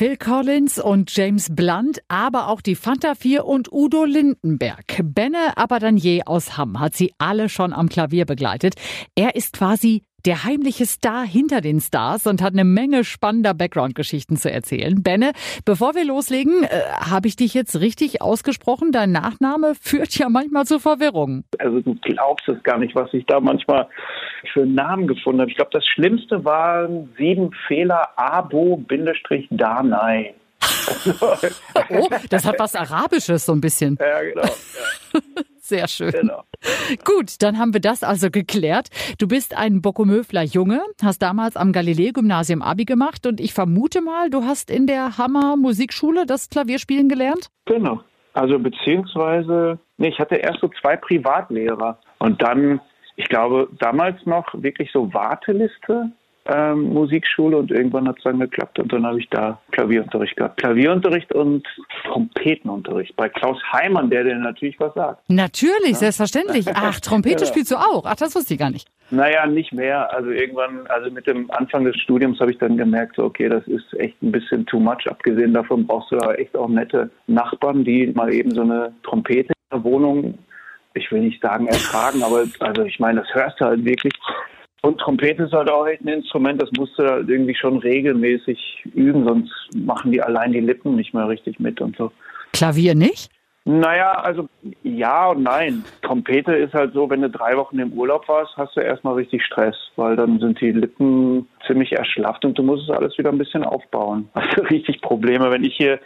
Phil Collins und James Blunt, aber auch die Fanta 4 und Udo Lindenberg. Benne Abadanier aus Hamm hat sie alle schon am Klavier begleitet. Er ist quasi der heimliche Star hinter den Stars und hat eine Menge spannender Background-Geschichten zu erzählen. Benne, bevor wir loslegen, äh, habe ich dich jetzt richtig ausgesprochen? Dein Nachname führt ja manchmal zu Verwirrung. Also du glaubst es gar nicht, was ich da manchmal für einen Namen gefunden habe. Ich glaube, das Schlimmste waren sieben Fehler Abo-Danai. oh, das hat was Arabisches so ein bisschen. Ja, genau. Ja. Sehr schön. Genau. Gut, dann haben wir das also geklärt. Du bist ein Bockomöfler Junge, hast damals am Galileo-Gymnasium Abi gemacht und ich vermute mal, du hast in der Hammer Musikschule das Klavierspielen gelernt? Genau. Also beziehungsweise, nee, ich hatte erst so zwei Privatlehrer und dann, ich glaube, damals noch wirklich so Warteliste ähm, Musikschule und irgendwann hat es dann geklappt und dann habe ich da Klavierunterricht gehabt. Klavierunterricht und Trompetenunterricht bei Klaus Heimann, der dir natürlich was sagt. Natürlich, ja? selbstverständlich. Ach, Trompete ja. spielst du auch. Ach, das wusste ich gar nicht. Naja, nicht mehr. Also irgendwann, also mit dem Anfang des Studiums habe ich dann gemerkt, so, okay, das ist echt ein bisschen too much. Abgesehen davon brauchst du da echt auch nette Nachbarn, die mal eben so eine Trompete in der Wohnung ich will nicht sagen ertragen, aber also ich meine, das hörst du halt wirklich. Und Trompete ist halt auch ein Instrument, das musst du halt irgendwie schon regelmäßig üben, sonst machen die allein die Lippen nicht mehr richtig mit und so. Klavier nicht? Naja, also ja und nein. Trompete ist halt so, wenn du drei Wochen im Urlaub warst, hast du erstmal richtig Stress, weil dann sind die Lippen ziemlich erschlafft und du musst es alles wieder ein bisschen aufbauen. Also richtig Probleme. Wenn ich hier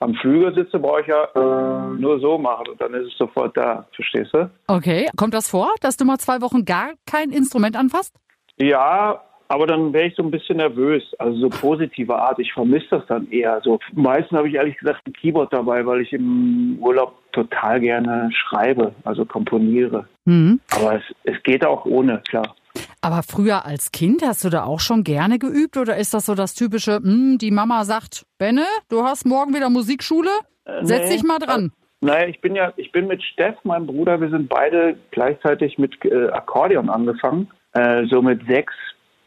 am Flügel sitze, brauche ich ja äh, nur so machen und dann ist es sofort da. Verstehst du? Okay. Kommt das vor, dass du mal zwei Wochen gar kein Instrument anfasst? Ja, aber dann wäre ich so ein bisschen nervös, also so positive Art. Ich vermisse das dann eher. So meistens habe ich ehrlich gesagt ein Keyboard dabei, weil ich im Urlaub total gerne schreibe, also komponiere. Mhm. Aber es, es geht auch ohne, klar. Aber früher als Kind hast du da auch schon gerne geübt oder ist das so das typische, hm, die Mama sagt, Benne, du hast morgen wieder Musikschule, äh, setz nee, dich mal dran. Äh, naja, ich bin ja, ich bin mit Steff, meinem Bruder, wir sind beide gleichzeitig mit äh, Akkordeon angefangen, äh, so mit sechs.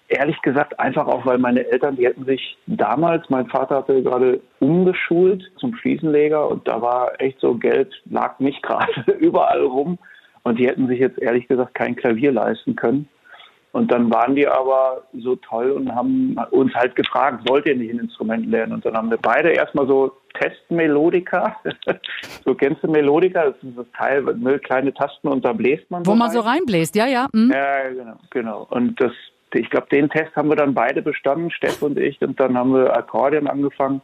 Ehrlich gesagt, einfach auch, weil meine Eltern, die hätten sich damals, mein Vater hatte gerade umgeschult zum Fliesenleger und da war echt so Geld, lag nicht gerade überall rum und die hätten sich jetzt ehrlich gesagt kein Klavier leisten können. Und dann waren die aber so toll und haben uns halt gefragt, wollt ihr nicht ein Instrument lernen? Und dann haben wir beide erstmal so Testmelodika. so kennst du Melodika? Das ist das Teil, ne, kleine Tasten und da bläst man. Wo so man rein. so reinbläst, ja, ja. Mhm. Ja, genau, genau. Und das, ich glaube, den Test haben wir dann beide bestanden, Steff und ich. Und dann haben wir Akkordeon angefangen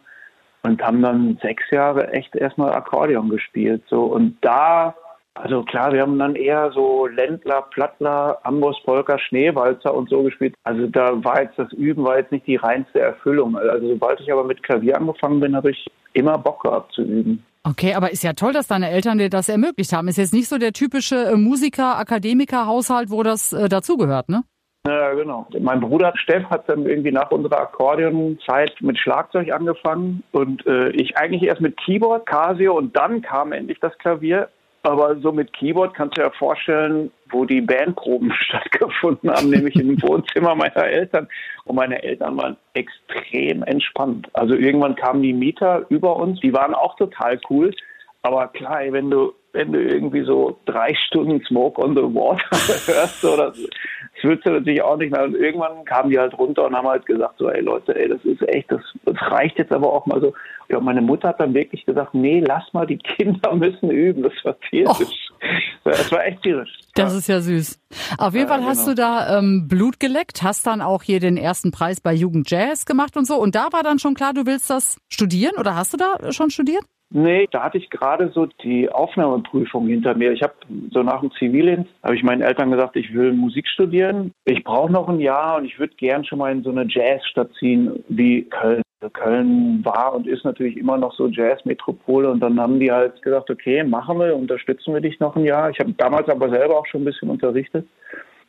und haben dann sechs Jahre echt erstmal Akkordeon gespielt. So und da also klar, wir haben dann eher so Ländler, Plattler, Amboss, Polka, Schneewalzer und so gespielt. Also da war jetzt das Üben war jetzt nicht die reinste Erfüllung. Also sobald ich aber mit Klavier angefangen bin, habe ich immer Bock gehabt zu üben. Okay, aber ist ja toll, dass deine Eltern dir das ermöglicht haben. Ist jetzt nicht so der typische äh, Musiker, Akademiker Haushalt, wo das äh, dazugehört, ne? Ja, genau. Mein Bruder Steff hat dann irgendwie nach unserer Akkordeonzeit mit Schlagzeug angefangen und äh, ich eigentlich erst mit Keyboard, Casio und dann kam endlich das Klavier. Aber so mit Keyboard kannst du dir ja vorstellen, wo die Bandproben stattgefunden haben, nämlich im Wohnzimmer meiner Eltern. Und meine Eltern waren extrem entspannt. Also irgendwann kamen die Mieter über uns, die waren auch total cool. Aber klar, wenn du, wenn du irgendwie so drei Stunden Smoke on the Water hörst, oder das willst du natürlich auch nicht mehr. Und irgendwann kamen die halt runter und haben halt gesagt, so, ey Leute, ey, das ist echt, das, das reicht jetzt aber auch mal so. Ja, meine Mutter hat dann wirklich gesagt, nee, lass mal, die Kinder müssen üben. Das war tierisch. Oh. Das war echt tierisch. Das ist ja süß. Auf jeden ja, Fall hast genau. du da ähm, Blut geleckt, hast dann auch hier den ersten Preis bei Jugend Jazz gemacht und so. Und da war dann schon klar, du willst das studieren oder hast du da schon studiert? Nee, da hatte ich gerade so die Aufnahmeprüfung hinter mir. Ich habe so nach dem Zivildienst, habe ich meinen Eltern gesagt, ich will Musik studieren. Ich brauche noch ein Jahr und ich würde gern schon mal in so eine Jazzstadt ziehen wie Köln. Also Köln war und ist natürlich immer noch so Jazzmetropole und dann haben die halt gesagt, okay, machen wir, unterstützen wir dich noch ein Jahr. Ich habe damals aber selber auch schon ein bisschen unterrichtet.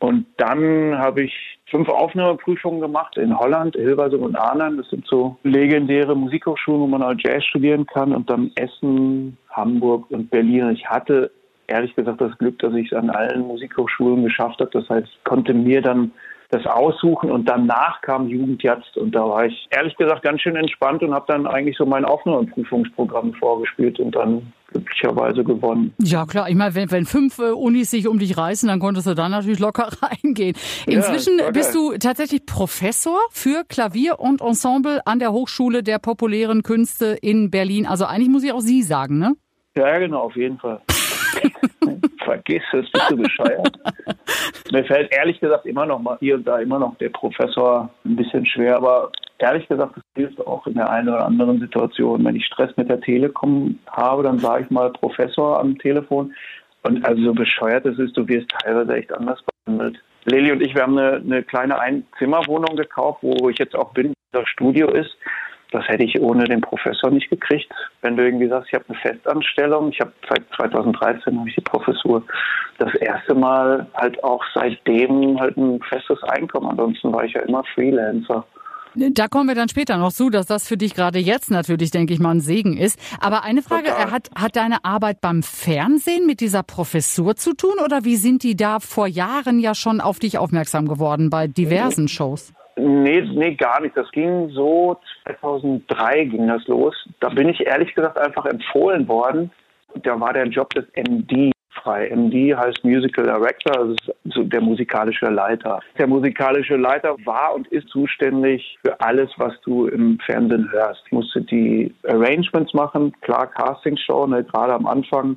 Und dann habe ich fünf Aufnahmeprüfungen gemacht in Holland, Hilversum und Arnhem. Das sind so legendäre Musikhochschulen, wo man auch Jazz studieren kann. Und dann Essen, Hamburg und Berlin. Ich hatte ehrlich gesagt das Glück, dass ich es an allen Musikhochschulen geschafft habe. Das heißt, konnte mir dann das aussuchen und danach kam Jugendjatz und da war ich ehrlich gesagt ganz schön entspannt und habe dann eigentlich so mein offenen Prüfungsprogramm vorgespielt und dann glücklicherweise gewonnen. Ja klar, ich meine, wenn, wenn fünf äh, Unis sich um dich reißen, dann konntest du da natürlich locker reingehen. Inzwischen ja, bist du tatsächlich Professor für Klavier und Ensemble an der Hochschule der populären Künste in Berlin. Also eigentlich muss ich auch Sie sagen, ne? Ja, genau, auf jeden Fall. Vergiss es, bist du bescheuert. Mir fällt ehrlich gesagt immer noch mal hier und da immer noch der Professor ein bisschen schwer, aber ehrlich gesagt, das hilft auch in der einen oder anderen Situation. Wenn ich Stress mit der Telekom habe, dann sage ich mal Professor am Telefon. Und also so bescheuert es ist, du wirst teilweise echt anders behandelt. Lilly und ich, wir haben eine, eine kleine Einzimmerwohnung gekauft, wo ich jetzt auch bin, das Studio ist. Das hätte ich ohne den Professor nicht gekriegt. Wenn du irgendwie sagst, ich habe eine Festanstellung, ich habe seit 2013 habe ich die Professur, das erste Mal halt auch seitdem halt ein festes Einkommen. Ansonsten war ich ja immer Freelancer. Da kommen wir dann später noch zu, dass das für dich gerade jetzt natürlich, denke ich mal, ein Segen ist. Aber eine Frage, hat, hat deine Arbeit beim Fernsehen mit dieser Professur zu tun oder wie sind die da vor Jahren ja schon auf dich aufmerksam geworden bei diversen Shows? Nee, nee, gar nicht. Das ging so 2003 ging das los. Da bin ich ehrlich gesagt einfach empfohlen worden. Da war der Job des MD frei. MD heißt Musical Director, also so der musikalische Leiter. Der musikalische Leiter war und ist zuständig für alles, was du im Fernsehen hörst. Ich musste die Arrangements machen, klar Castingshow, ne, gerade am Anfang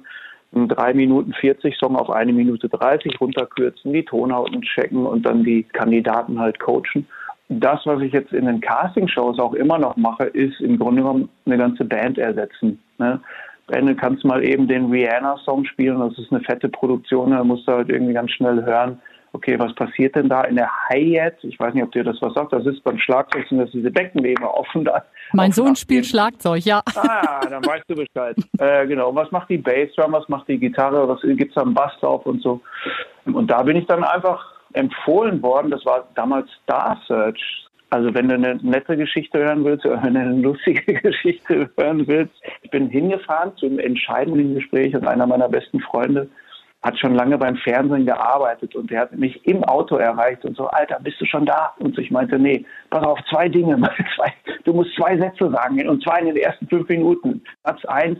einen 3 Minuten 40 Song auf eine Minute 30 runterkürzen, die Tonhauten checken und dann die Kandidaten halt coachen das, was ich jetzt in den Castingshows auch immer noch mache, ist im Grunde genommen eine ganze Band ersetzen. Ne? Wenn du kannst mal eben den Rihanna-Song spielen, das ist eine fette Produktion, da musst du halt irgendwie ganz schnell hören, okay, was passiert denn da in der Hi-Hat? Ich weiß nicht, ob dir das was sagt, das ist beim Schlagzeug sind das diese Beckenleber offen da. Mein Sohn spielt Schlagzeug, ja. Ah, dann weißt du Bescheid. äh, genau, was macht die Bassdrum, was macht die Gitarre, was gibt's am Bass drauf und so. Und da bin ich dann einfach empfohlen worden, das war damals Star Search. Also wenn du eine nette Geschichte hören willst oder wenn du eine lustige Geschichte hören willst. Ich bin hingefahren zum entscheidenden Gespräch und einer meiner besten Freunde hat schon lange beim Fernsehen gearbeitet und der hat mich im Auto erreicht und so, Alter, bist du schon da? Und ich meinte, nee, pass auf, zwei Dinge, du musst zwei Sätze sagen und zwar in den ersten fünf Minuten. Satz eins,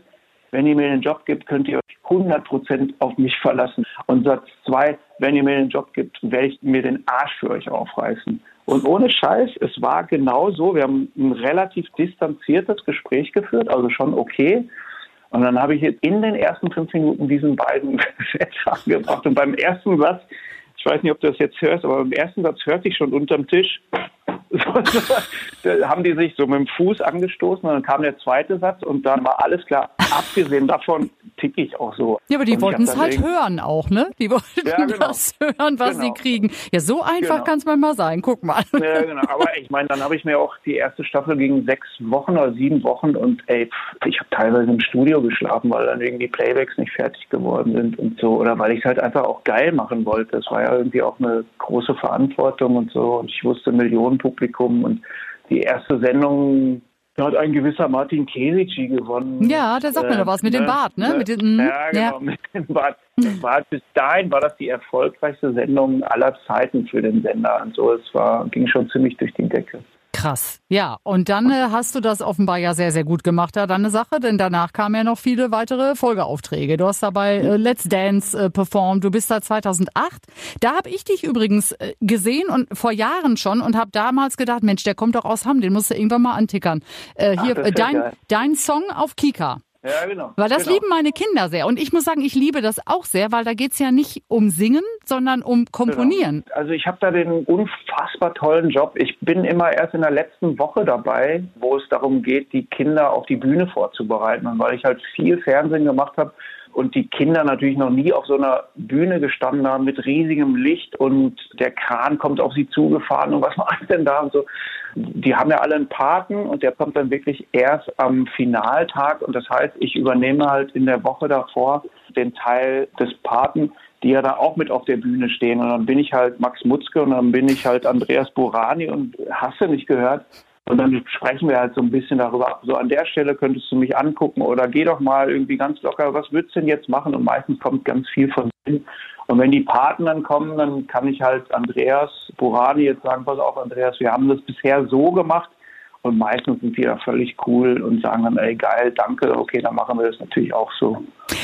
wenn ihr mir den Job gibt, könnt ihr euch 100 Prozent auf mich verlassen. Und Satz zwei, wenn ihr mir den Job gibt, werde ich mir den Arsch für euch aufreißen. Und ohne Scheiß, es war genau so. Wir haben ein relativ distanziertes Gespräch geführt, also schon okay. Und dann habe ich in den ersten fünf Minuten diesen beiden Sätze angebracht. Und beim ersten Satz, ich weiß nicht, ob du das jetzt hörst, aber beim ersten Satz hörte ich schon unterm Tisch, da haben die sich so mit dem Fuß angestoßen und dann kam der zweite Satz und dann war alles klar. Abgesehen davon ticke ich auch so. Ja, aber die wollten es halt hören auch, ne? Die wollten ja, genau. das hören, was genau. sie kriegen. Ja, so einfach genau. kann es manchmal sein. Guck mal. Ja, genau. Aber ich meine, dann habe ich mir auch die erste Staffel gegen sechs Wochen oder sieben Wochen und ey, ich habe teilweise im Studio geschlafen, weil dann irgendwie Playbacks nicht fertig geworden sind und so. Oder weil ich es halt einfach auch geil machen wollte. Das war ja irgendwie auch eine große Verantwortung und so. Und ich wusste Millionen Publikum Publikum. Und die erste Sendung da hat ein gewisser Martin Kesici gewonnen. Ja, da sagt man doch was mit dem äh, Bart, ne? Mit dem, ja, genau, ja. mit dem Bart. War, bis dahin war das die erfolgreichste Sendung aller Zeiten für den Sender. Und so, es war, ging schon ziemlich durch die Decke. Krass. Ja, und dann äh, hast du das offenbar ja sehr, sehr gut gemacht, da deine Sache, denn danach kamen ja noch viele weitere Folgeaufträge. Du hast dabei äh, Let's Dance äh, performt, du bist seit 2008. Da habe ich dich übrigens äh, gesehen und vor Jahren schon und habe damals gedacht, Mensch, der kommt doch aus Hamm, den musst du irgendwann mal antickern. Äh, hier, Ach, dein, dein Song auf Kika. Ja, genau. Weil das genau. lieben meine Kinder sehr. Und ich muss sagen, ich liebe das auch sehr, weil da geht's ja nicht um Singen, sondern um Komponieren. Genau. Also ich habe da den unfassbar tollen Job. Ich bin immer erst in der letzten Woche dabei, wo es darum geht, die Kinder auf die Bühne vorzubereiten. Und weil ich halt viel Fernsehen gemacht habe, und die Kinder natürlich noch nie auf so einer Bühne gestanden haben mit riesigem Licht und der Kran kommt auf sie zugefahren und was macht denn da und so. Die haben ja alle einen Paten und der kommt dann wirklich erst am Finaltag und das heißt, ich übernehme halt in der Woche davor den Teil des Paten, die ja da auch mit auf der Bühne stehen und dann bin ich halt Max Mutzke und dann bin ich halt Andreas Burani und hast du nicht gehört? Und dann sprechen wir halt so ein bisschen darüber, so an der Stelle könntest du mich angucken oder geh doch mal irgendwie ganz locker, was würdest du denn jetzt machen? Und meistens kommt ganz viel von hin. Und wenn die Paten dann kommen, dann kann ich halt Andreas Burani jetzt sagen, pass auf Andreas, wir haben das bisher so gemacht, und meistens sind die da völlig cool und sagen dann, ey geil, danke, okay, dann machen wir das natürlich auch so.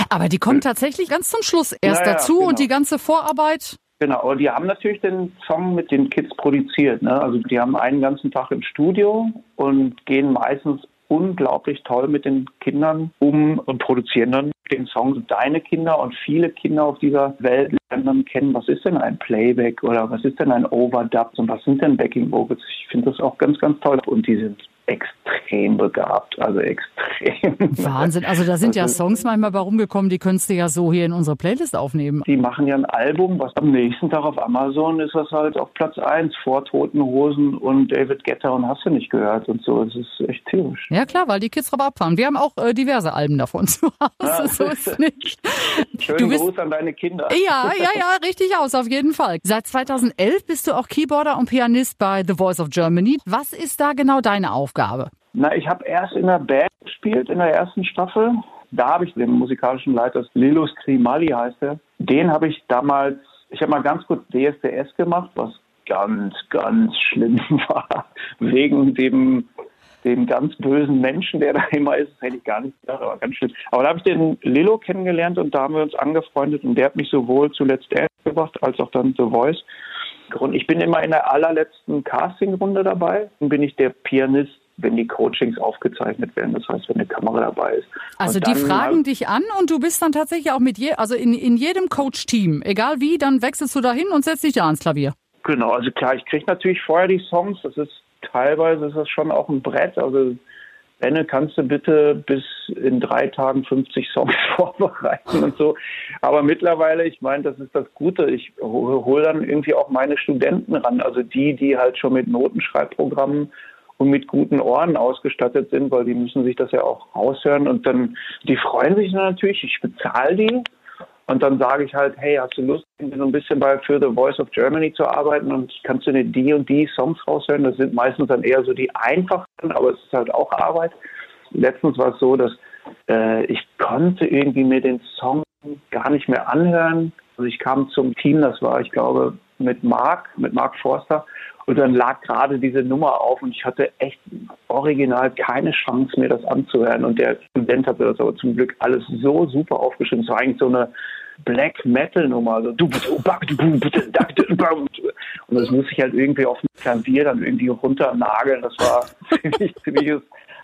Aber die kommen tatsächlich ganz zum Schluss erst ja, dazu genau. und die ganze Vorarbeit. Genau, aber die haben natürlich den Song mit den Kids produziert. Ne? Also die haben einen ganzen Tag im Studio und gehen meistens unglaublich toll mit den Kindern um und produzieren dann den Song Deine Kinder und viele Kinder auf dieser Welt lernen dann kennen, was ist denn ein Playback oder was ist denn ein Overdub und was sind denn Backing Vocals. Ich finde das auch ganz, ganz toll und die sind extrem begabt, also extrem. Wahnsinn, also da sind also, ja Songs manchmal bei rumgekommen, die könntest du ja so hier in unsere Playlist aufnehmen. Die machen ja ein Album, was am nächsten Tag auf Amazon ist, was halt auf Platz 1 vor Toten Hosen und David Guetta und hast du nicht gehört und so. Es ist echt tierisch. Ja klar, weil die Kids drauf abfahren. Wir haben auch äh, diverse Alben davon zu Hause, ja, so ist nicht. Schönen du bist, Gruß an deine Kinder. Ja, ja, ja, richtig aus, auf jeden Fall. Seit 2011 bist du auch Keyboarder und Pianist bei The Voice of Germany. Was ist da genau deine Aufgabe? Aufgabe? Na, ich habe erst in der Band gespielt, in der ersten Staffel. Da habe ich den musikalischen Leiter, Lilus Krimali heißt er. Den habe ich damals, ich habe mal ganz kurz DSDS gemacht, was ganz, ganz schlimm war. Wegen dem, dem ganz bösen Menschen, der da immer ist. Das hätte ich gar nicht gedacht, aber ganz schlimm. Aber da habe ich den Lilo kennengelernt und da haben wir uns angefreundet und der hat mich sowohl zuletzt gebracht als auch dann The Voice. Ich bin immer in der allerletzten Castingrunde dabei. Dann bin ich der Pianist wenn die Coachings aufgezeichnet werden, das heißt, wenn eine Kamera dabei ist. Also die fragen dich an und du bist dann tatsächlich auch mit je, also in, in jedem Coach-Team, egal wie, dann wechselst du dahin und setzt dich da ans Klavier. Genau, also klar, ich kriege natürlich vorher die Songs, das ist teilweise ist das schon auch ein Brett, also Benne, kannst du bitte bis in drei Tagen 50 Songs vorbereiten und so. Aber mittlerweile, ich meine, das ist das Gute. Ich hole dann irgendwie auch meine Studenten ran, also die, die halt schon mit Notenschreibprogrammen und mit guten Ohren ausgestattet sind, weil die müssen sich das ja auch raushören und dann, die freuen sich natürlich, ich bezahle die und dann sage ich halt, hey, hast du Lust, so ein bisschen bei für The Voice of Germany zu arbeiten und kannst du dir die und die Songs raushören? Das sind meistens dann eher so die einfachsten, aber es ist halt auch Arbeit. Letztens war es so, dass äh, ich konnte irgendwie mir den Song gar nicht mehr anhören. Also ich kam zum Team, das war, ich glaube, mit Mark, mit Mark Forster. Und dann lag gerade diese Nummer auf und ich hatte echt original keine Chance, mir das anzuhören. Und der Student hatte das aber zum Glück alles so super aufgeschrieben. Es war eigentlich so eine Black Metal Nummer. So, und das muss ich halt irgendwie auf dem Klavier dann irgendwie runternageln. Das war ziemlich, ziemliches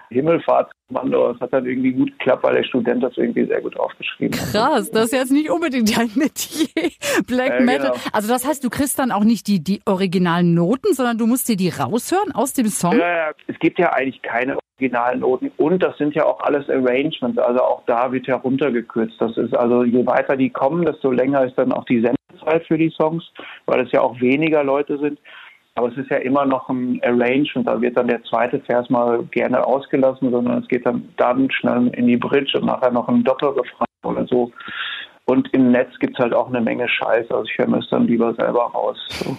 Himmelfahrtskommando. Das hat dann irgendwie gut geklappt, weil der Student das irgendwie sehr gut aufgeschrieben hat. Krass, das ist jetzt nicht unbedingt dein Metier, Black äh, Metal. Genau. Also das heißt, du kriegst dann auch nicht die, die originalen Noten, sondern du musst dir die raushören aus dem Song? Ja, es gibt ja eigentlich keine originalen Noten und das sind ja auch alles Arrangements, also auch da wird ja runtergekürzt. Das ist also, je weiter die kommen, desto länger ist dann auch die Sendezeit für die Songs, weil es ja auch weniger Leute sind. Aber es ist ja immer noch ein Arrangement, da wird dann der zweite Vers mal gerne ausgelassen, sondern es geht dann, dann schnell in die Bridge und nachher noch ein Doppelrefrain oder so. Und im Netz gibt es halt auch eine Menge Scheiße, also ich höre mir es dann lieber selber raus. So.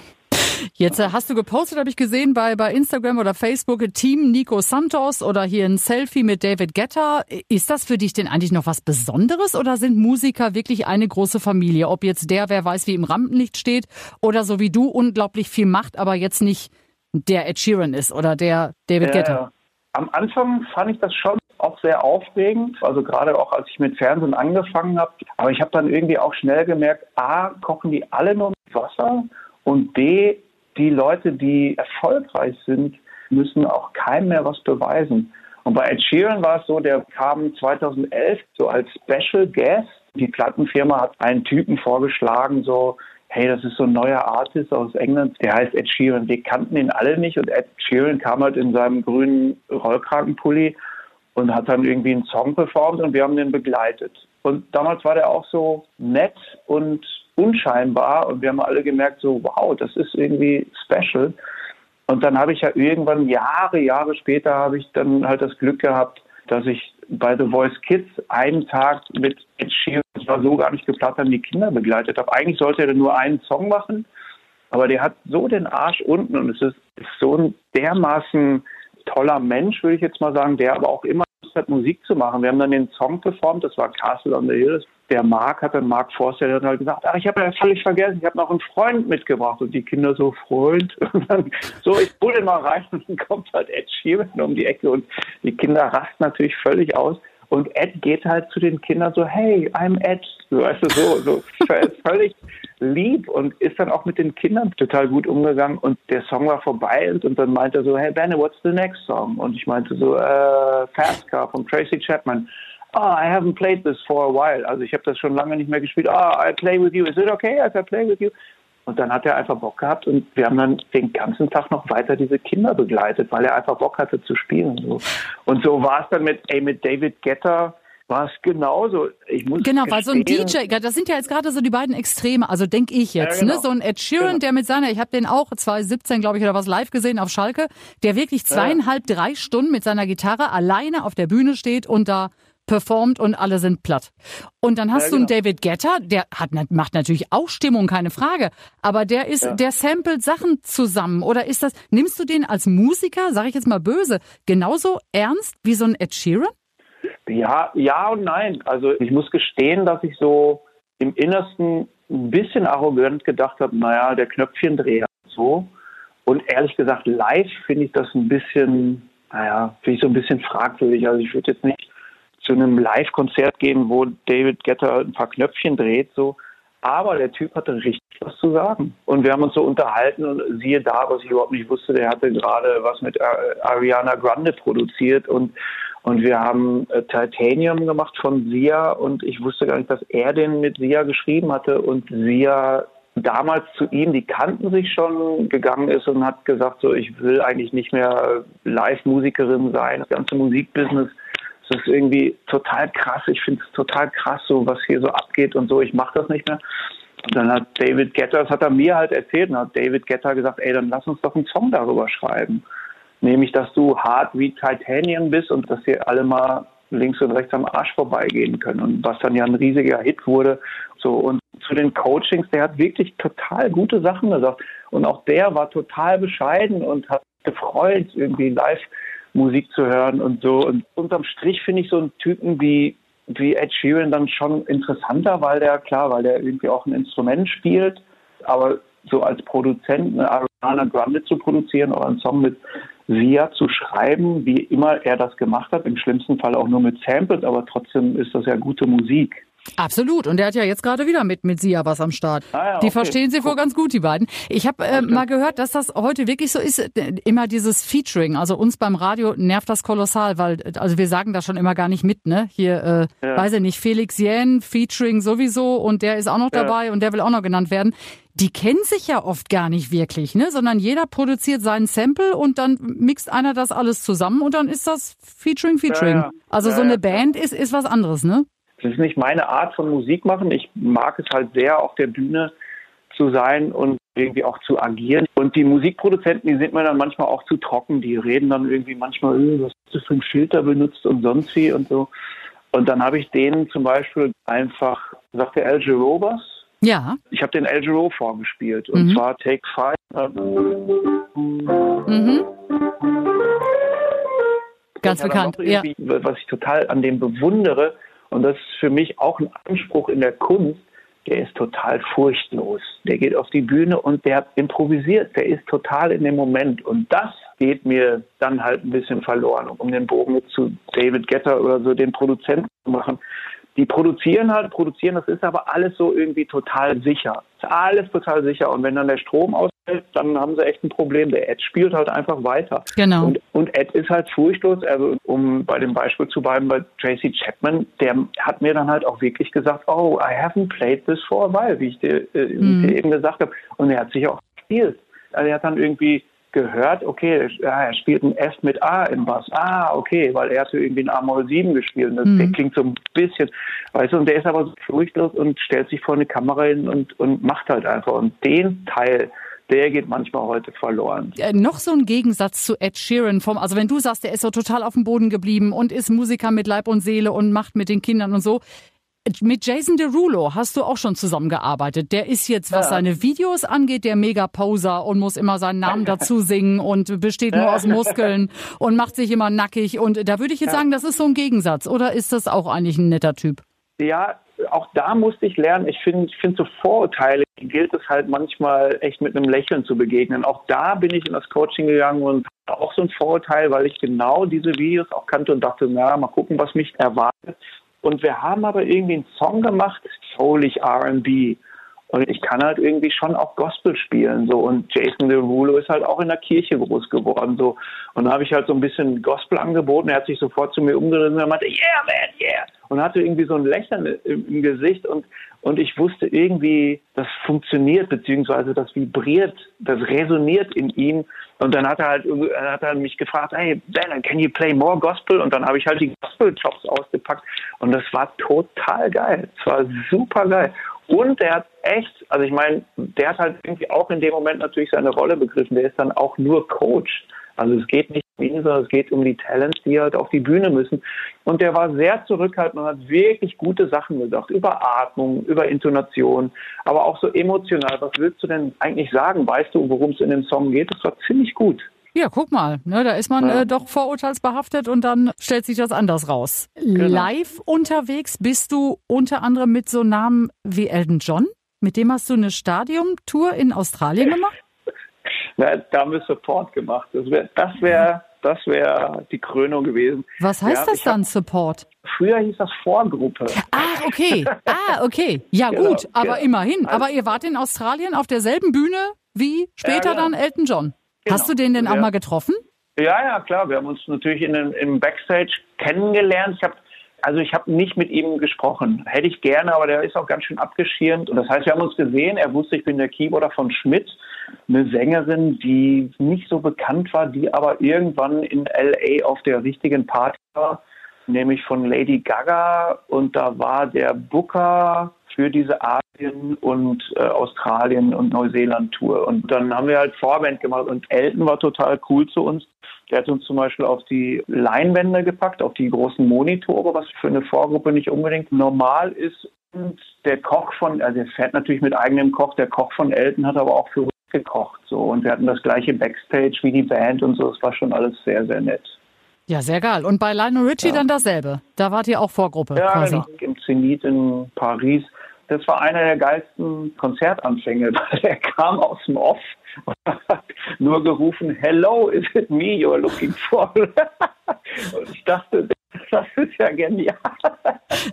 Jetzt äh, hast du gepostet, habe ich gesehen, bei, bei Instagram oder Facebook, Team Nico Santos oder hier ein Selfie mit David Guetta. Ist das für dich denn eigentlich noch was Besonderes oder sind Musiker wirklich eine große Familie? Ob jetzt der, wer weiß, wie im Rampenlicht steht oder so wie du unglaublich viel macht, aber jetzt nicht der Ed Sheeran ist oder der David Guetta? Ja, am Anfang fand ich das schon auch sehr aufregend, also gerade auch als ich mit Fernsehen angefangen habe. Aber ich habe dann irgendwie auch schnell gemerkt, A, kochen die alle nur mit Wasser und B, die Leute, die erfolgreich sind, müssen auch keinem mehr was beweisen. Und bei Ed Sheeran war es so, der kam 2011 so als Special Guest. Die Plattenfirma hat einen Typen vorgeschlagen, so, hey, das ist so ein neuer Artist aus England, der heißt Ed Sheeran. Wir kannten ihn alle nicht und Ed Sheeran kam halt in seinem grünen Rollkragenpulli und hat dann irgendwie einen Song performt und wir haben den begleitet. Und damals war der auch so nett und unscheinbar und wir haben alle gemerkt, so wow, das ist irgendwie special. Und dann habe ich ja irgendwann Jahre, Jahre später habe ich dann halt das Glück gehabt, dass ich bei The Voice Kids einen Tag mit Ed Sheeran, das war so gar nicht geplant, dann die Kinder begleitet habe. Eigentlich sollte er nur einen Song machen, aber der hat so den Arsch unten und es ist, ist so ein dermaßen toller Mensch, würde ich jetzt mal sagen, der aber auch immer hat, Musik zu machen. Wir haben dann den Song performt, das war Castle on the Hill. Der Mark hat dann, Mark Forster, hat halt gesagt, ach, ich habe ja völlig vergessen, ich habe noch einen Freund mitgebracht. Und die Kinder so, Freund? Und dann, so, ich den mal rein und dann kommt halt Ed Sheeran um die Ecke und die Kinder rasten natürlich völlig aus. Und Ed geht halt zu den Kindern so, hey, I'm Ed. So, weißt du, so, so völlig lieb und ist dann auch mit den Kindern total gut umgegangen. Und der Song war vorbei und, und dann meinte er so, hey Benny, what's the next song? Und ich meinte so, äh, Fast Car von Tracy Chapman. Oh, I haven't played this for a while. Also ich habe das schon lange nicht mehr gespielt. Oh, I play with you. Is it okay if I play with you? Und dann hat er einfach Bock gehabt und wir haben dann den ganzen Tag noch weiter diese Kinder begleitet, weil er einfach Bock hatte zu spielen. So. Und so war es dann mit, ey, mit David Getter war es genauso. Ich muss genau, weil so ein DJ, das sind ja jetzt gerade so die beiden Extreme, also denke ich jetzt, ja, ne? genau. ne? So ein Ed Sheeran, genau. der mit seiner, ich habe den auch 2017, glaube ich, oder was live gesehen auf Schalke, der wirklich zweieinhalb, ja. drei Stunden mit seiner Gitarre alleine auf der Bühne steht und da performt und alle sind platt. Und dann hast ja, du einen genau. David Getter, der hat, macht natürlich auch Stimmung, keine Frage. Aber der ist, ja. der samplet Sachen zusammen. Oder ist das, nimmst du den als Musiker, sage ich jetzt mal böse, genauso ernst wie so ein Ed Sheeran? Ja, ja und nein. Also ich muss gestehen, dass ich so im Innersten ein bisschen arrogant gedacht habe, naja, der Knöpfchendreher so. Und ehrlich gesagt, live finde ich das ein bisschen, naja, finde ich so ein bisschen fragwürdig. Also ich würde jetzt nicht zu einem Live-Konzert gehen, wo David Getter ein paar Knöpfchen dreht, so. Aber der Typ hatte richtig was zu sagen. Und wir haben uns so unterhalten und siehe da, was ich überhaupt nicht wusste, der hatte gerade was mit Ariana Grande produziert und, und wir haben äh, Titanium gemacht von Sia und ich wusste gar nicht, dass er den mit Sia geschrieben hatte und Sia damals zu ihm, die kannten sich schon, gegangen ist und hat gesagt, so ich will eigentlich nicht mehr Live-Musikerin sein, das ganze Musikbusiness das ist irgendwie total krass. Ich finde es total krass, so was hier so abgeht und so. Ich mache das nicht mehr. Und dann hat David Getter, das hat er mir halt erzählt, und hat David Getter gesagt, ey, dann lass uns doch einen Song darüber schreiben. Nämlich, dass du hart wie Titanium bist und dass wir alle mal links und rechts am Arsch vorbeigehen können. Und was dann ja ein riesiger Hit wurde. So, und zu den Coachings, der hat wirklich total gute Sachen gesagt. Und auch der war total bescheiden und hat gefreut, irgendwie live Musik zu hören und so. Und unterm Strich finde ich so einen Typen wie, wie Ed Sheeran dann schon interessanter, weil der, klar, weil der irgendwie auch ein Instrument spielt, aber so als Produzent eine Ariana Grande zu produzieren oder einen Song mit Sia zu schreiben, wie immer er das gemacht hat, im schlimmsten Fall auch nur mit Samples, aber trotzdem ist das ja gute Musik. Absolut. Und der hat ja jetzt gerade wieder mit, mit Sia was am Start. Ah ja, die verstehen sie wohl ganz gut, die beiden. Ich habe äh, mal gehört, dass das heute wirklich so ist, immer dieses Featuring. Also uns beim Radio nervt das kolossal, weil, also wir sagen da schon immer gar nicht mit, ne? Hier, äh, ja. weiß ich nicht, Felix Jähn, Featuring sowieso und der ist auch noch dabei ja. und der will auch noch genannt werden. Die kennen sich ja oft gar nicht wirklich, ne? Sondern jeder produziert seinen Sample und dann mixt einer das alles zusammen und dann ist das Featuring, Featuring. Also so eine Band ist, ist was anderes, ne? Das ist nicht meine Art von Musik machen. Ich mag es halt sehr, auf der Bühne zu sein und irgendwie auch zu agieren. Und die Musikproduzenten, die sind mir dann manchmal auch zu trocken. Die reden dann irgendwie manchmal, äh, was ist das für ein Filter benutzt und sonst wie und so. Und dann habe ich denen zum Beispiel einfach, sagte El Giro was? Ja. Ich habe den El Giro vorgespielt. Und mhm. zwar Take Five. Mhm. Ganz bekannt. Ja. Was ich total an dem bewundere, und das ist für mich auch ein Anspruch in der Kunst. Der ist total furchtlos. Der geht auf die Bühne und der improvisiert. Der ist total in dem Moment. Und das geht mir dann halt ein bisschen verloren, um den Bogen zu David Getter oder so den Produzenten zu machen die produzieren halt, produzieren, das ist aber alles so irgendwie total sicher. Ist alles total sicher. Und wenn dann der Strom ausfällt, dann haben sie echt ein Problem. Der Ed spielt halt einfach weiter. Genau. Und, und Ed ist halt furchtlos. Also, um bei dem Beispiel zu bleiben bei Tracy Chapman, der hat mir dann halt auch wirklich gesagt, oh, I haven't played this for a while, wie ich dir, äh, mhm. dir eben gesagt habe. Und er hat sich auch gespielt. Also er hat dann irgendwie gehört, okay, er spielt ein F mit A im Bass. Ah, okay, weil er hat irgendwie ein A-Moll 7 gespielt. Das, mhm. Der klingt so ein bisschen, weißt du, und der ist aber so furchtlos und stellt sich vor eine Kamera hin und, und macht halt einfach. Und den Teil, der geht manchmal heute verloren. Äh, noch so ein Gegensatz zu Ed Sheeran vom, also wenn du sagst, der ist so total auf dem Boden geblieben und ist Musiker mit Leib und Seele und macht mit den Kindern und so. Mit Jason Derulo hast du auch schon zusammengearbeitet. Der ist jetzt, was ja. seine Videos angeht, der Mega-Poser und muss immer seinen Namen dazu singen und besteht nur aus Muskeln und macht sich immer nackig. Und da würde ich jetzt ja. sagen, das ist so ein Gegensatz. Oder ist das auch eigentlich ein netter Typ? Ja, auch da musste ich lernen. Ich finde, ich finde so Vorurteile gilt es halt manchmal echt mit einem Lächeln zu begegnen. Auch da bin ich in das Coaching gegangen und auch so ein Vorurteil, weil ich genau diese Videos auch kannte und dachte, na, mal gucken, was mich erwartet. Und wir haben aber irgendwie einen Song gemacht, soulig R&B. Und ich kann halt irgendwie schon auch Gospel spielen, so. Und Jason Derulo ist halt auch in der Kirche groß geworden, so. Und da habe ich halt so ein bisschen Gospel angeboten. Er hat sich sofort zu mir umgedreht und meinte, yeah, man, yeah. Und hatte irgendwie so ein Lächeln im, Gesicht und, und ich wusste irgendwie, das funktioniert, beziehungsweise das vibriert, das resoniert in ihm. Und dann hat er halt, hat er mich gefragt, hey, Ben, can you play more Gospel? Und dann habe ich halt die Gospel-Chops ausgepackt. Und das war total geil. Es war super geil. Und der hat echt, also ich meine, der hat halt irgendwie auch in dem Moment natürlich seine Rolle begriffen. Der ist dann auch nur Coach. Also es geht nicht um ihn, sondern es geht um die Talents, die halt auf die Bühne müssen. Und der war sehr zurückhaltend und hat wirklich gute Sachen gesagt. Über Atmung, über Intonation, aber auch so emotional. Was willst du denn eigentlich sagen? Weißt du, worum es in dem Song geht? Das war ziemlich gut. Ja, guck mal, ne, da ist man ja. äh, doch vorurteilsbehaftet und dann stellt sich das anders raus. Genau. Live unterwegs bist du unter anderem mit so Namen wie Elton John. Mit dem hast du eine Stadiumtour in Australien gemacht? Na, da haben wir Support gemacht. Das wäre das wär, das wär die Krönung gewesen. Was heißt ja, das dann, hab, Support? Früher hieß das Vorgruppe. Ah, okay. Ah, okay. Ja, genau, gut, aber genau. immerhin. Aber ihr wart in Australien auf derselben Bühne wie später ja, genau. dann Elton John. Genau. Hast du den denn auch mal getroffen? Ja, ja, klar. Wir haben uns natürlich in, im Backstage kennengelernt. Ich habe also ich habe nicht mit ihm gesprochen. Hätte ich gerne, aber der ist auch ganz schön abgeschirmt. Und das heißt, wir haben uns gesehen. Er wusste, ich bin der Keyboarder von Schmidt, eine Sängerin, die nicht so bekannt war, die aber irgendwann in LA auf der richtigen Party war, nämlich von Lady Gaga. Und da war der Booker für diese Asien- und äh, Australien- und Neuseeland-Tour. Und dann haben wir halt Vorband gemacht und Elton war total cool zu uns. Der hat uns zum Beispiel auf die Leinwände gepackt, auf die großen Monitore, was für eine Vorgruppe nicht unbedingt normal ist. Und der Koch von, also er fährt natürlich mit eigenem Koch, der Koch von Elton hat aber auch für uns gekocht. So. Und wir hatten das gleiche Backstage wie die Band und so. Es war schon alles sehr, sehr nett. Ja, sehr geil. Und bei Lionel Richie ja. dann dasselbe. Da wart ihr auch Vorgruppe ja, quasi. Im Zenit in Paris. Das war einer der geilsten Konzertanfänge. Er kam aus dem Off und hat nur gerufen, Hello, is it me you're looking for? und ich dachte, das ist ja genial.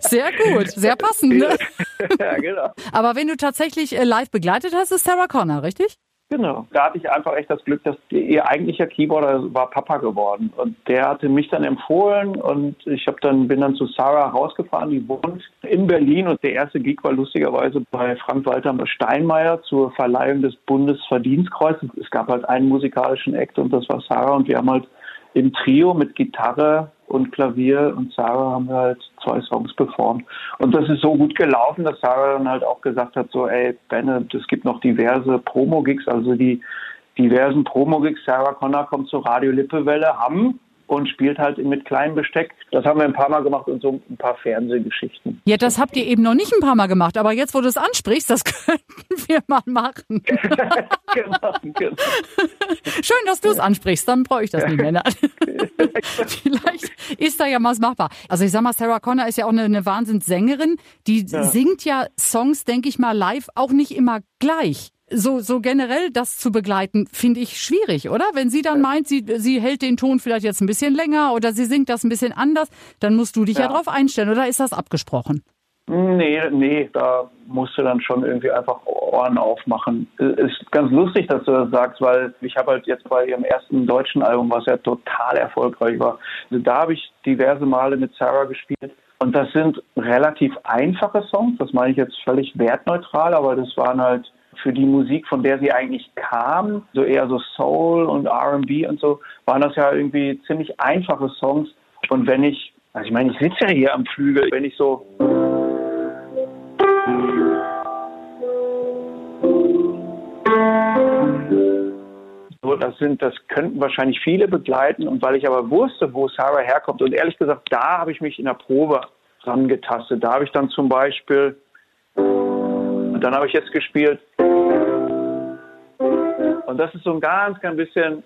Sehr gut, sehr passend. Ne? ja, genau. Aber wenn du tatsächlich äh, live begleitet hast, ist Sarah Connor, richtig? Genau. Da hatte ich einfach echt das Glück, dass ihr eigentlicher Keyboarder war Papa geworden. Und der hatte mich dann empfohlen und ich habe dann, bin dann zu Sarah rausgefahren, die wohnt in Berlin und der erste Gig war lustigerweise bei Frank-Walter Steinmeier zur Verleihung des Bundesverdienstkreuzes. Es gab halt einen musikalischen Act und das war Sarah und wir haben halt im Trio mit Gitarre und Klavier und Sarah haben halt zwei Songs performt. Und das ist so gut gelaufen, dass Sarah dann halt auch gesagt hat, so, ey, Benne, es gibt noch diverse Promo-Gigs, also die diversen Promo-Gigs. Sarah Connor kommt zur Radio Lippewelle, haben und spielt halt mit kleinem Besteck. Das haben wir ein paar Mal gemacht und so ein paar Fernsehgeschichten. Ja, das habt ihr eben noch nicht ein paar Mal gemacht, aber jetzt, wo du es ansprichst, das könnten wir mal machen. genau, genau. Schön, dass du es ansprichst, dann brauche ich das nicht mehr. Vielleicht ist da ja was machbar. Also ich sag mal, Sarah Connor ist ja auch eine, eine Wahnsinnssängerin, die ja. singt ja Songs, denke ich mal, live auch nicht immer gleich so, so generell das zu begleiten, finde ich schwierig, oder? Wenn sie dann meint, sie, sie hält den Ton vielleicht jetzt ein bisschen länger oder sie singt das ein bisschen anders, dann musst du dich ja, ja drauf einstellen, oder ist das abgesprochen? Nee, nee, da musst du dann schon irgendwie einfach Ohren aufmachen. Ist ganz lustig, dass du das sagst, weil ich habe halt jetzt bei ihrem ersten deutschen Album, was ja total erfolgreich war, also da habe ich diverse Male mit Sarah gespielt. Und das sind relativ einfache Songs, das meine ich jetzt völlig wertneutral, aber das waren halt für die Musik, von der sie eigentlich kam, so eher so Soul und RB und so, waren das ja irgendwie ziemlich einfache Songs. Und wenn ich, also ich meine, ich sitze ja hier am Flügel, wenn ich so das sind, das könnten wahrscheinlich viele begleiten. Und weil ich aber wusste, wo Sarah herkommt, und ehrlich gesagt, da habe ich mich in der Probe rangetastet. Da habe ich dann zum Beispiel, und dann habe ich jetzt gespielt, und das ist so ein ganz, ganz bisschen,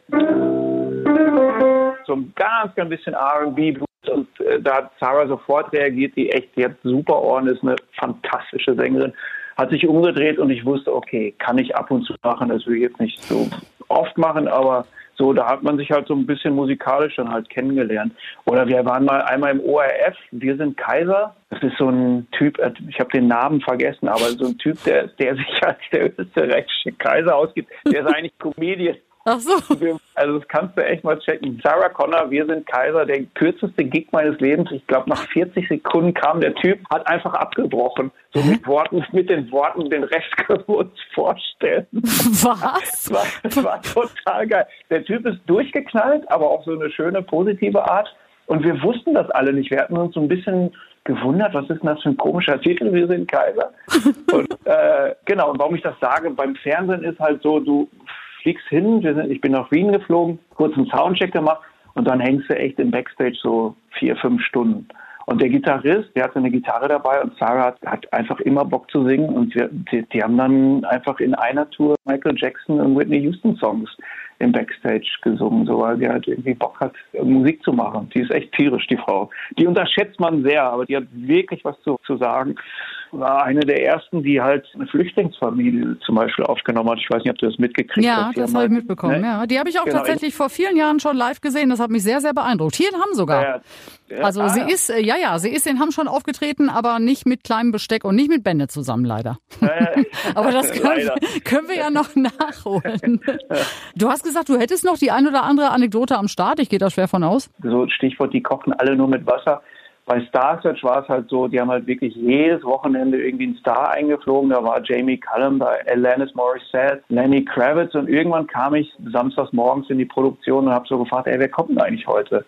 so ein ganz, ganz bisschen R&B und äh, da hat Sarah sofort reagiert, die echt jetzt super Ohren ist, eine fantastische Sängerin, hat sich umgedreht und ich wusste, okay, kann ich ab und zu machen, das will ich jetzt nicht so oft machen, aber so, da hat man sich halt so ein bisschen musikalisch dann halt kennengelernt. Oder wir waren mal einmal im ORF, wir sind Kaiser. Das ist so ein Typ, äh, ich habe den Namen vergessen, aber so ein Typ, der, der sich als der österreichische Kaiser ausgibt, der ist eigentlich Comedian. Ach so. Also das kannst du echt mal checken. Sarah Connor, wir sind Kaiser, der kürzeste Gig meines Lebens. Ich glaube, nach 40 Sekunden kam der Typ, hat einfach abgebrochen. So mit Worten, mit den Worten, den Rest können wir uns vorstellen. Was? War, das war total geil. Der Typ ist durchgeknallt, aber auf so eine schöne, positive Art. Und wir wussten das alle nicht. Wir hatten uns so ein bisschen gewundert, was ist denn das für ein komischer Titel, wir sind Kaiser. und äh, genau, und warum ich das sage, beim Fernsehen ist halt so, du fliegst hin, ich bin nach Wien geflogen, kurz einen Soundcheck gemacht und dann hängst du echt im Backstage so vier, fünf Stunden. Und der Gitarrist, der hatte eine Gitarre dabei und Sarah hat, hat einfach immer Bock zu singen und wir, die, die, haben dann einfach in einer Tour Michael Jackson und Whitney Houston Songs im Backstage gesungen, so weil sie halt irgendwie Bock hat, Musik zu machen. Die ist echt tierisch, die Frau. Die unterschätzt man sehr, aber die hat wirklich was zu, zu sagen war eine der ersten, die halt eine Flüchtlingsfamilie zum Beispiel aufgenommen hat. Ich weiß nicht, ob du das mitgekriegt ja, hast. Ja, das habe ich mitbekommen. Ne? Ja, die habe ich auch genau. tatsächlich vor vielen Jahren schon live gesehen. Das hat mich sehr, sehr beeindruckt. Hier in Hamm sogar. Ja, ja. Also ah, sie ist, äh, ja, ja, sie ist in Hamm schon aufgetreten, aber nicht mit kleinem Besteck und nicht mit Bände zusammen, leider. aber das können, können wir ja noch nachholen. Du hast gesagt, du hättest noch die ein oder andere Anekdote am Start. Ich gehe da schwer von aus. So Stichwort, die kochen alle nur mit Wasser. Bei Star Search war es halt so, die haben halt wirklich jedes Wochenende irgendwie einen Star eingeflogen. Da war Jamie Cullum, da Alanis Morissette, Lenny Kravitz und irgendwann kam ich samstags morgens in die Produktion und habe so gefragt, ey, wer kommt denn eigentlich heute?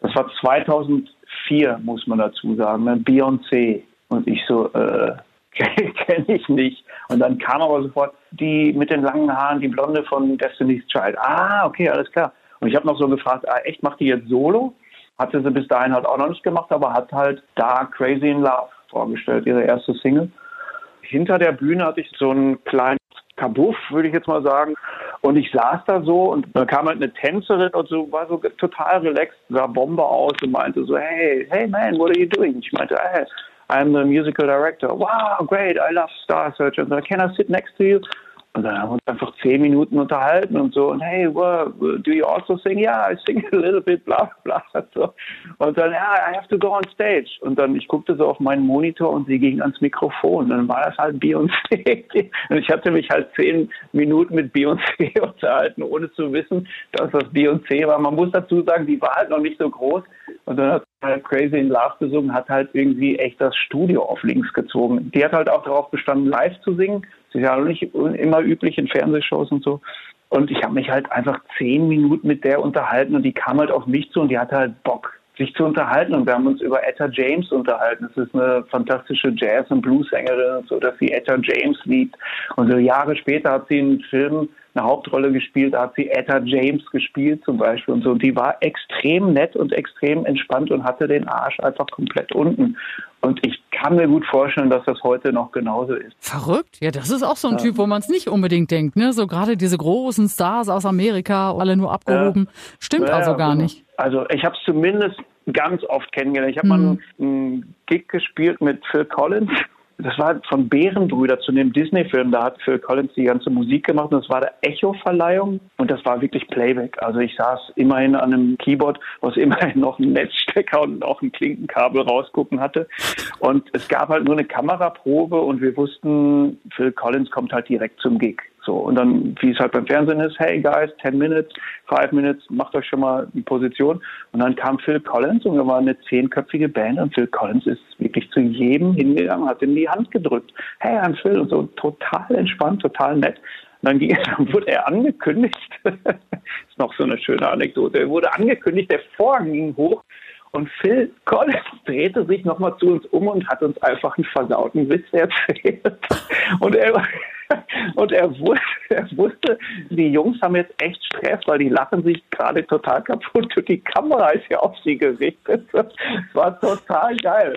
Das war 2004, muss man dazu sagen, ne? Beyoncé. Und ich so, äh, kenne ich nicht. Und dann kam aber sofort die mit den langen Haaren, die Blonde von Destiny's Child. Ah, okay, alles klar. Und ich habe noch so gefragt, ah, echt, macht die jetzt Solo? Hatte sie bis dahin halt auch noch nicht gemacht, aber hat halt da Crazy in Love vorgestellt, ihre erste Single. Hinter der Bühne hatte ich so einen kleinen Kabuff, würde ich jetzt mal sagen. Und ich saß da so und da kam halt eine Tänzerin und so, war so total relaxed, sah Bombe aus und meinte so, hey, hey man, what are you doing? Ich meinte, hey, I'm the musical director. Wow, great, I love Star Search. Und so, can I sit next to you? Und dann haben wir uns einfach zehn Minuten unterhalten und so. Und hey, well, do you also sing? Yeah, I sing a little bit, bla bla. So. Und dann, ja, I have to go on stage. Und dann, ich guckte so auf meinen Monitor und sie ging ans Mikrofon. Und dann war das halt Beyoncé. Und ich hatte mich halt zehn Minuten mit Beyoncé unterhalten, ohne zu wissen, dass das Beyoncé war. Man muss dazu sagen, die war halt noch nicht so groß. Und dann hat sie halt Crazy in Love gesungen, hat halt irgendwie echt das Studio auf links gezogen. Die hat halt auch darauf bestanden, live zu singen. Das ist ja nicht immer üblich in Fernsehshows und so. Und ich habe mich halt einfach zehn Minuten mit der unterhalten und die kam halt auf mich zu und die hatte halt Bock, sich zu unterhalten. Und wir haben uns über Etta James unterhalten. Das ist eine fantastische Jazz- und Blues-Sängerin so, dass sie Etta James liebt. Und so Jahre später hat sie einen Film eine Hauptrolle gespielt, da hat sie Etta James gespielt zum Beispiel und so. Und die war extrem nett und extrem entspannt und hatte den Arsch einfach komplett unten. Und ich kann mir gut vorstellen, dass das heute noch genauso ist. Verrückt. Ja, das ist auch so ein ja. Typ, wo man es nicht unbedingt denkt. Ne? So gerade diese großen Stars aus Amerika, alle nur abgehoben. Ja. Stimmt ja, also gar nicht. Also ich habe es zumindest ganz oft kennengelernt. Ich habe hm. mal einen Gig gespielt mit Phil Collins das war von Bärenbrüder zu dem Disney-Film. Da hat Phil Collins die ganze Musik gemacht und das war der Echo-Verleihung und das war wirklich Playback. Also ich saß immerhin an einem Keyboard, was immerhin noch einen Netzstecker und auch ein Klinkenkabel rausgucken hatte. Und es gab halt nur eine Kameraprobe und wir wussten, Phil Collins kommt halt direkt zum Gig. So, und dann, wie es halt beim Fernsehen ist, hey guys, 10 Minutes, 5 Minutes, macht euch schon mal die Position. Und dann kam Phil Collins und wir waren eine zehnköpfige Band und Phil Collins ist wirklich zu jedem hingegangen, hat ihm die Hand gedrückt. Hey, I'm Phil und so total entspannt, total nett. Und dann, ging, dann wurde er angekündigt, ist noch so eine schöne Anekdote, er wurde angekündigt, der Vorhang ging hoch und Phil Collins drehte sich nochmal zu uns um und hat uns einfach einen versauten Witz erzählt. Und er, und er wusste, er wusste, die Jungs haben jetzt echt Stress, weil die lachen sich gerade total kaputt und die Kamera ist ja auf sie gerichtet. Das war total geil.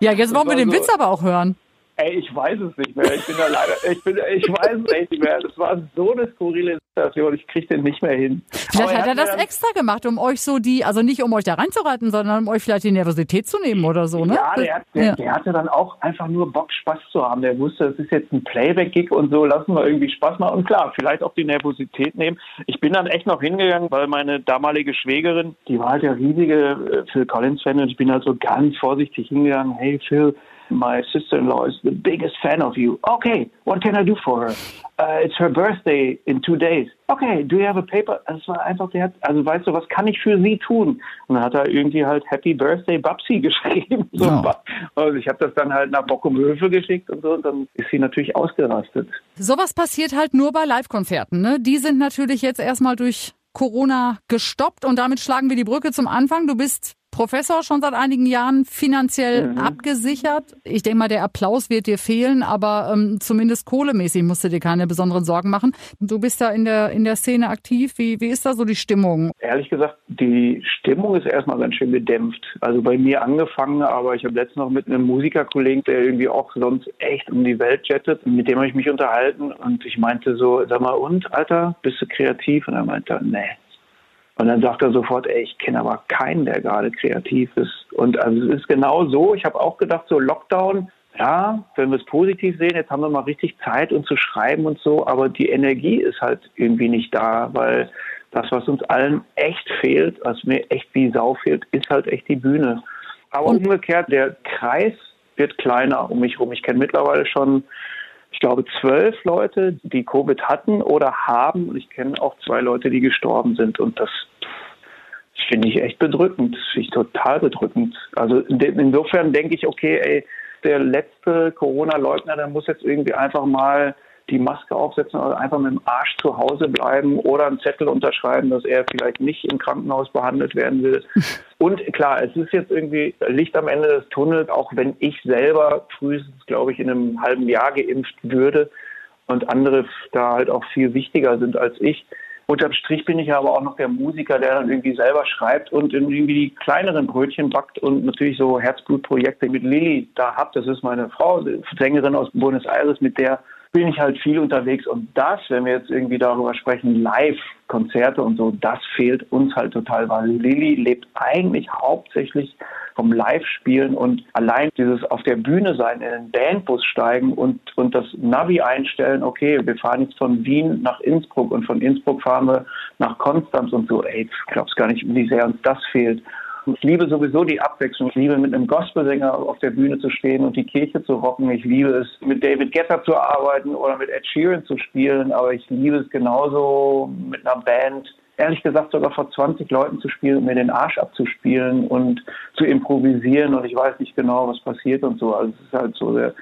Ja, jetzt wollen wir den so. Witz aber auch hören. Ey, ich weiß es nicht mehr. Ich bin da leider, ich bin, ich weiß es echt nicht mehr. Das war so eine skurrile Situation. Ich kriege den nicht mehr hin. Vielleicht hat er, hat das extra gemacht, um euch so die, also nicht um euch da reinzureiten, sondern um euch vielleicht die Nervosität zu nehmen oder so, ne? Ja, der, der, ja. der hatte dann auch einfach nur Bock, Spaß zu haben. Der wusste, es ist jetzt ein Playback-Gig und so, lassen wir irgendwie Spaß machen. Und klar, vielleicht auch die Nervosität nehmen. Ich bin dann echt noch hingegangen, weil meine damalige Schwägerin, die war halt der riesige äh, Phil Collins-Fan und ich bin halt so ganz vorsichtig hingegangen. Hey Phil, my sister-in-law is the biggest fan of you. Okay, what can I do for her? Uh, it's her birthday in two days. Okay, do you have a paper? Es war einfach, der hat, also weißt du, was kann ich für sie tun? Und dann hat er irgendwie halt Happy Birthday Babsi geschrieben. So. Oh. Also ich habe das dann halt nach Bockumhöfe geschickt und so, und dann ist sie natürlich ausgerastet. Sowas passiert halt nur bei Live-Konzerten, ne? Die sind natürlich jetzt erstmal durch Corona gestoppt und damit schlagen wir die Brücke zum Anfang. Du bist Professor schon seit einigen Jahren finanziell mhm. abgesichert. Ich denke mal, der Applaus wird dir fehlen, aber ähm, zumindest kohlemäßig musst du dir keine besonderen Sorgen machen. Du bist da in der, in der Szene aktiv. Wie, wie ist da so die Stimmung? Ehrlich gesagt, die Stimmung ist erstmal ganz schön gedämpft. Also bei mir angefangen, aber ich habe letztens noch mit einem Musikerkollegen, der irgendwie auch sonst echt um die Welt jettet, mit dem habe ich mich unterhalten und ich meinte so, sag mal, und, Alter, bist du kreativ? Und er meinte, nee und dann sagt er sofort, ey, ich kenne aber keinen, der gerade kreativ ist. Und also es ist genau so. Ich habe auch gedacht, so Lockdown, ja, wenn wir es positiv sehen, jetzt haben wir mal richtig Zeit, um zu schreiben und so, aber die Energie ist halt irgendwie nicht da, weil das, was uns allen echt fehlt, was mir echt wie Sau fehlt, ist halt echt die Bühne. Aber und umgekehrt, der Kreis wird kleiner um mich herum. Ich kenne mittlerweile schon ich glaube, zwölf Leute, die Covid hatten oder haben. Und ich kenne auch zwei Leute, die gestorben sind. Und das finde ich echt bedrückend. Das finde ich total bedrückend. Also insofern denke ich, okay, ey, der letzte Corona-Leugner, der muss jetzt irgendwie einfach mal die Maske aufsetzen oder einfach mit dem Arsch zu Hause bleiben oder einen Zettel unterschreiben, dass er vielleicht nicht im Krankenhaus behandelt werden will. Und klar, es ist jetzt irgendwie Licht am Ende des Tunnels, auch wenn ich selber frühestens, glaube ich, in einem halben Jahr geimpft würde und andere da halt auch viel wichtiger sind als ich. Unterm Strich bin ich aber auch noch der Musiker, der dann irgendwie selber schreibt und irgendwie die kleineren Brötchen backt und natürlich so Herzblutprojekte mit Lilly da habt. Das ist meine Frau, Sängerin aus Buenos Aires, mit der bin ich halt viel unterwegs und das, wenn wir jetzt irgendwie darüber sprechen, Live-Konzerte und so, das fehlt uns halt total, weil Lilly lebt eigentlich hauptsächlich vom Live-Spielen und allein dieses auf der Bühne sein, in den Bandbus steigen und, und das Navi einstellen, okay, wir fahren jetzt von Wien nach Innsbruck und von Innsbruck fahren wir nach Konstanz und so, ey, du glaubst gar nicht, wie sehr uns das fehlt. Ich liebe sowieso die Abwechslung. Ich liebe mit einem Gospelsänger auf der Bühne zu stehen und die Kirche zu rocken. Ich liebe es, mit David Guetta zu arbeiten oder mit Ed Sheeran zu spielen. Aber ich liebe es genauso mit einer Band, ehrlich gesagt sogar vor 20 Leuten zu spielen und mir den Arsch abzuspielen und zu improvisieren und ich weiß nicht genau, was passiert und so. Also es ist halt so der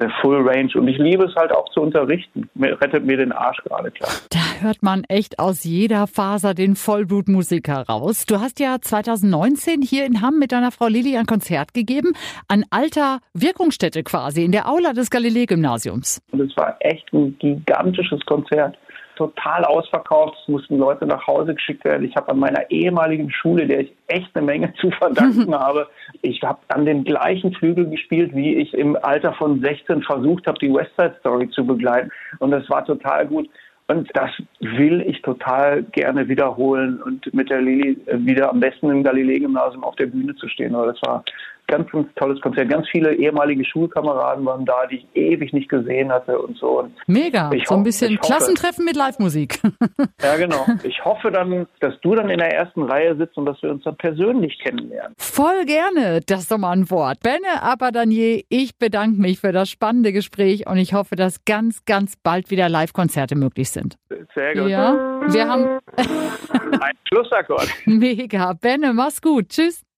der Full Range. Und ich liebe es halt auch zu unterrichten. Rettet mir den Arsch gerade klar. Da hört man echt aus jeder Faser den Vollblutmusiker raus. Du hast ja 2019 hier in Hamm mit deiner Frau Lili ein Konzert gegeben, an alter Wirkungsstätte quasi, in der Aula des Galilei-Gymnasiums. Und es war echt ein gigantisches Konzert total ausverkauft. Es mussten Leute nach Hause geschickt werden. Ich habe an meiner ehemaligen Schule, der ich echt eine Menge zu verdanken habe, ich habe an dem gleichen Flügel gespielt, wie ich im Alter von 16 versucht habe, die West Side Story zu begleiten. Und das war total gut. Und das will ich total gerne wiederholen und mit der Lili wieder am besten im Galilei-Gymnasium auf der Bühne zu stehen. Das war ganz, ganz tolles Konzert. Ganz viele ehemalige Schulkameraden waren da, die ich ewig nicht gesehen hatte und so. Und Mega, so ein bisschen Klassentreffen mit Live-Musik. ja, genau. Ich hoffe dann, dass du dann in der ersten Reihe sitzt und dass wir uns dann persönlich kennenlernen. Voll gerne, das ist doch mal ein Wort. Benne Abadanier, ich bedanke mich für das spannende Gespräch und ich hoffe, dass ganz, ganz bald wieder Live-Konzerte möglich sind. Sehr gut. Ja, wir haben ein Schlussakkord. Mega. Benne, mach's gut. Tschüss.